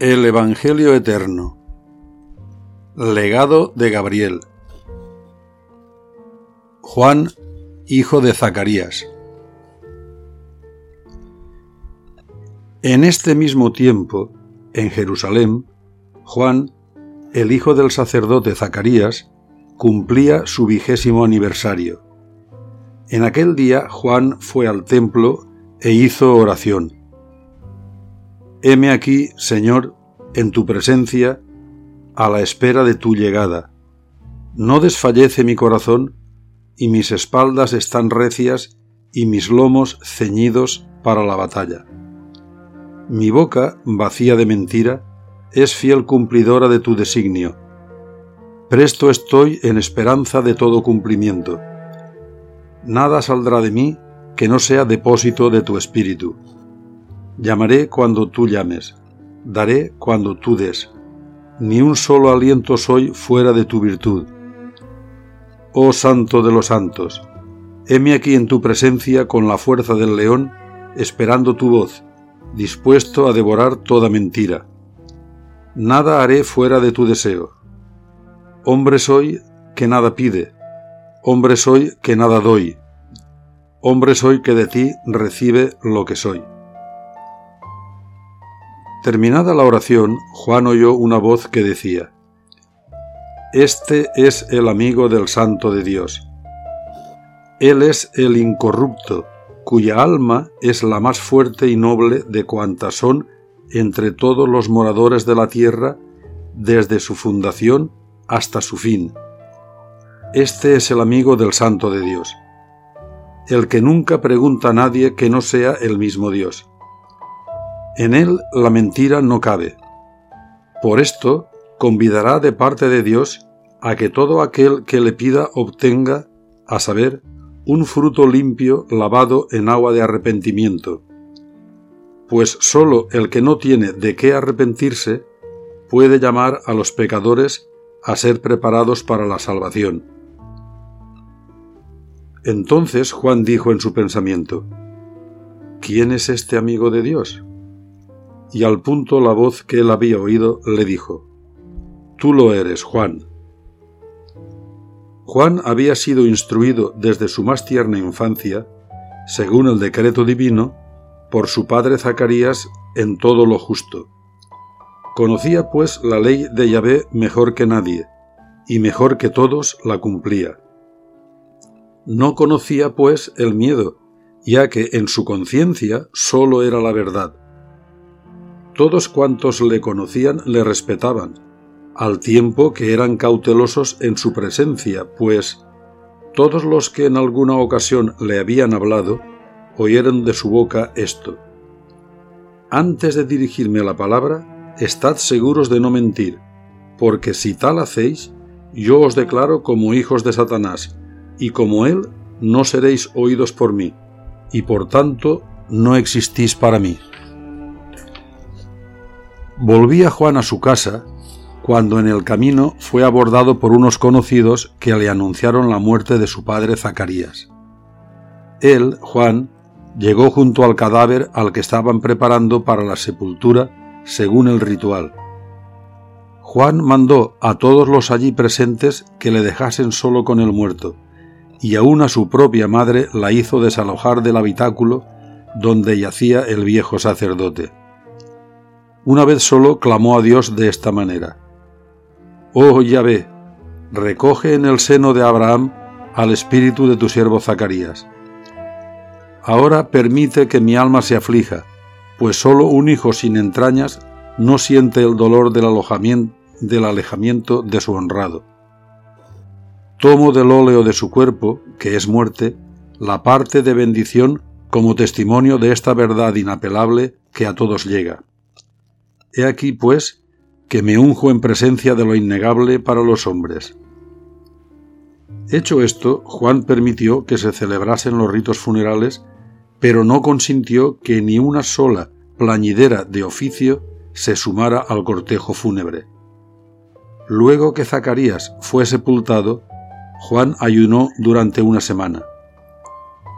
El Evangelio Eterno Legado de Gabriel Juan, hijo de Zacarías En este mismo tiempo, en Jerusalén, Juan, el hijo del sacerdote Zacarías, cumplía su vigésimo aniversario. En aquel día Juan fue al templo e hizo oración. Heme aquí, Señor, en tu presencia, a la espera de tu llegada. No desfallece mi corazón, y mis espaldas están recias y mis lomos ceñidos para la batalla. Mi boca, vacía de mentira, es fiel cumplidora de tu designio. Presto estoy en esperanza de todo cumplimiento. Nada saldrá de mí que no sea depósito de tu espíritu. Llamaré cuando tú llames, daré cuando tú des. Ni un solo aliento soy fuera de tu virtud. Oh Santo de los Santos, heme aquí en tu presencia con la fuerza del león, esperando tu voz, dispuesto a devorar toda mentira. Nada haré fuera de tu deseo. Hombre soy que nada pide, hombre soy que nada doy, hombre soy que de ti recibe lo que soy. Terminada la oración, Juan oyó una voz que decía, Este es el amigo del Santo de Dios. Él es el incorrupto, cuya alma es la más fuerte y noble de cuantas son entre todos los moradores de la tierra, desde su fundación hasta su fin. Este es el amigo del Santo de Dios, el que nunca pregunta a nadie que no sea el mismo Dios en él la mentira no cabe. Por esto, convidará de parte de Dios a que todo aquel que le pida obtenga, a saber, un fruto limpio lavado en agua de arrepentimiento. Pues sólo el que no tiene de qué arrepentirse puede llamar a los pecadores a ser preparados para la salvación. Entonces Juan dijo en su pensamiento, ¿Quién es este amigo de Dios? Y al punto la voz que él había oído le dijo, Tú lo eres, Juan. Juan había sido instruido desde su más tierna infancia, según el decreto divino, por su padre Zacarías en todo lo justo. Conocía pues la ley de Yahvé mejor que nadie, y mejor que todos la cumplía. No conocía pues el miedo, ya que en su conciencia sólo era la verdad todos cuantos le conocían le respetaban, al tiempo que eran cautelosos en su presencia, pues todos los que en alguna ocasión le habían hablado oyeron de su boca esto. Antes de dirigirme la palabra, estad seguros de no mentir, porque si tal hacéis, yo os declaro como hijos de Satanás, y como él no seréis oídos por mí, y por tanto no existís para mí. Volvía Juan a su casa cuando en el camino fue abordado por unos conocidos que le anunciaron la muerte de su padre Zacarías. Él, Juan, llegó junto al cadáver al que estaban preparando para la sepultura según el ritual. Juan mandó a todos los allí presentes que le dejasen solo con el muerto, y aun a su propia madre la hizo desalojar del habitáculo donde yacía el viejo sacerdote. Una vez solo clamó a Dios de esta manera. Oh Yahvé, recoge en el seno de Abraham al espíritu de tu siervo Zacarías. Ahora permite que mi alma se aflija, pues solo un hijo sin entrañas no siente el dolor del, alojamiento, del alejamiento de su honrado. Tomo del óleo de su cuerpo, que es muerte, la parte de bendición como testimonio de esta verdad inapelable que a todos llega. He aquí, pues, que me unjo en presencia de lo innegable para los hombres. Hecho esto, Juan permitió que se celebrasen los ritos funerales, pero no consintió que ni una sola plañidera de oficio se sumara al cortejo fúnebre. Luego que Zacarías fue sepultado, Juan ayunó durante una semana.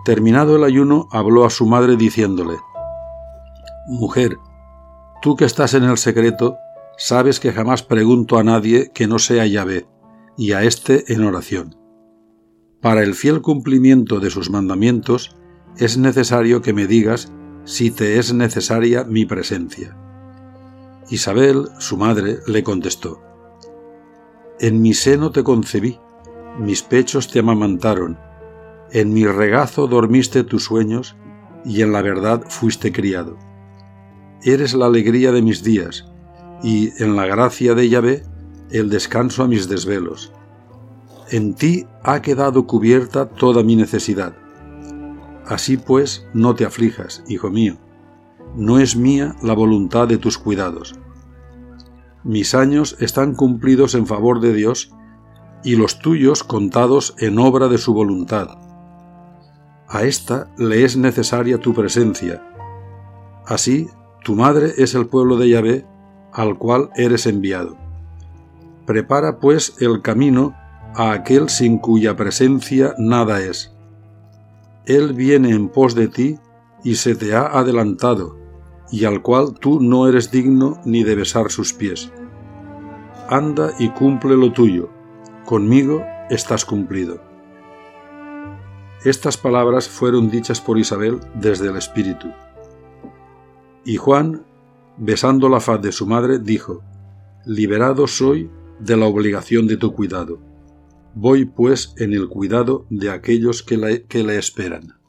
Terminado el ayuno, habló a su madre diciéndole, Mujer, Tú que estás en el secreto, sabes que jamás pregunto a nadie que no sea Yahvé, y a éste en oración. Para el fiel cumplimiento de sus mandamientos, es necesario que me digas si te es necesaria mi presencia. Isabel, su madre, le contestó, En mi seno te concebí, mis pechos te amamantaron, en mi regazo dormiste tus sueños, y en la verdad fuiste criado. Eres la alegría de mis días, y en la gracia de Yahvé el descanso a mis desvelos. En ti ha quedado cubierta toda mi necesidad. Así pues, no te aflijas, hijo mío. No es mía la voluntad de tus cuidados. Mis años están cumplidos en favor de Dios y los tuyos contados en obra de su voluntad. A ésta le es necesaria tu presencia. Así, tu madre es el pueblo de Yahvé, al cual eres enviado. Prepara pues el camino a aquel sin cuya presencia nada es. Él viene en pos de ti y se te ha adelantado, y al cual tú no eres digno ni de besar sus pies. Anda y cumple lo tuyo, conmigo estás cumplido. Estas palabras fueron dichas por Isabel desde el Espíritu. Y Juan, besando la faz de su madre, dijo, Liberado soy de la obligación de tu cuidado. Voy pues en el cuidado de aquellos que, le esperan.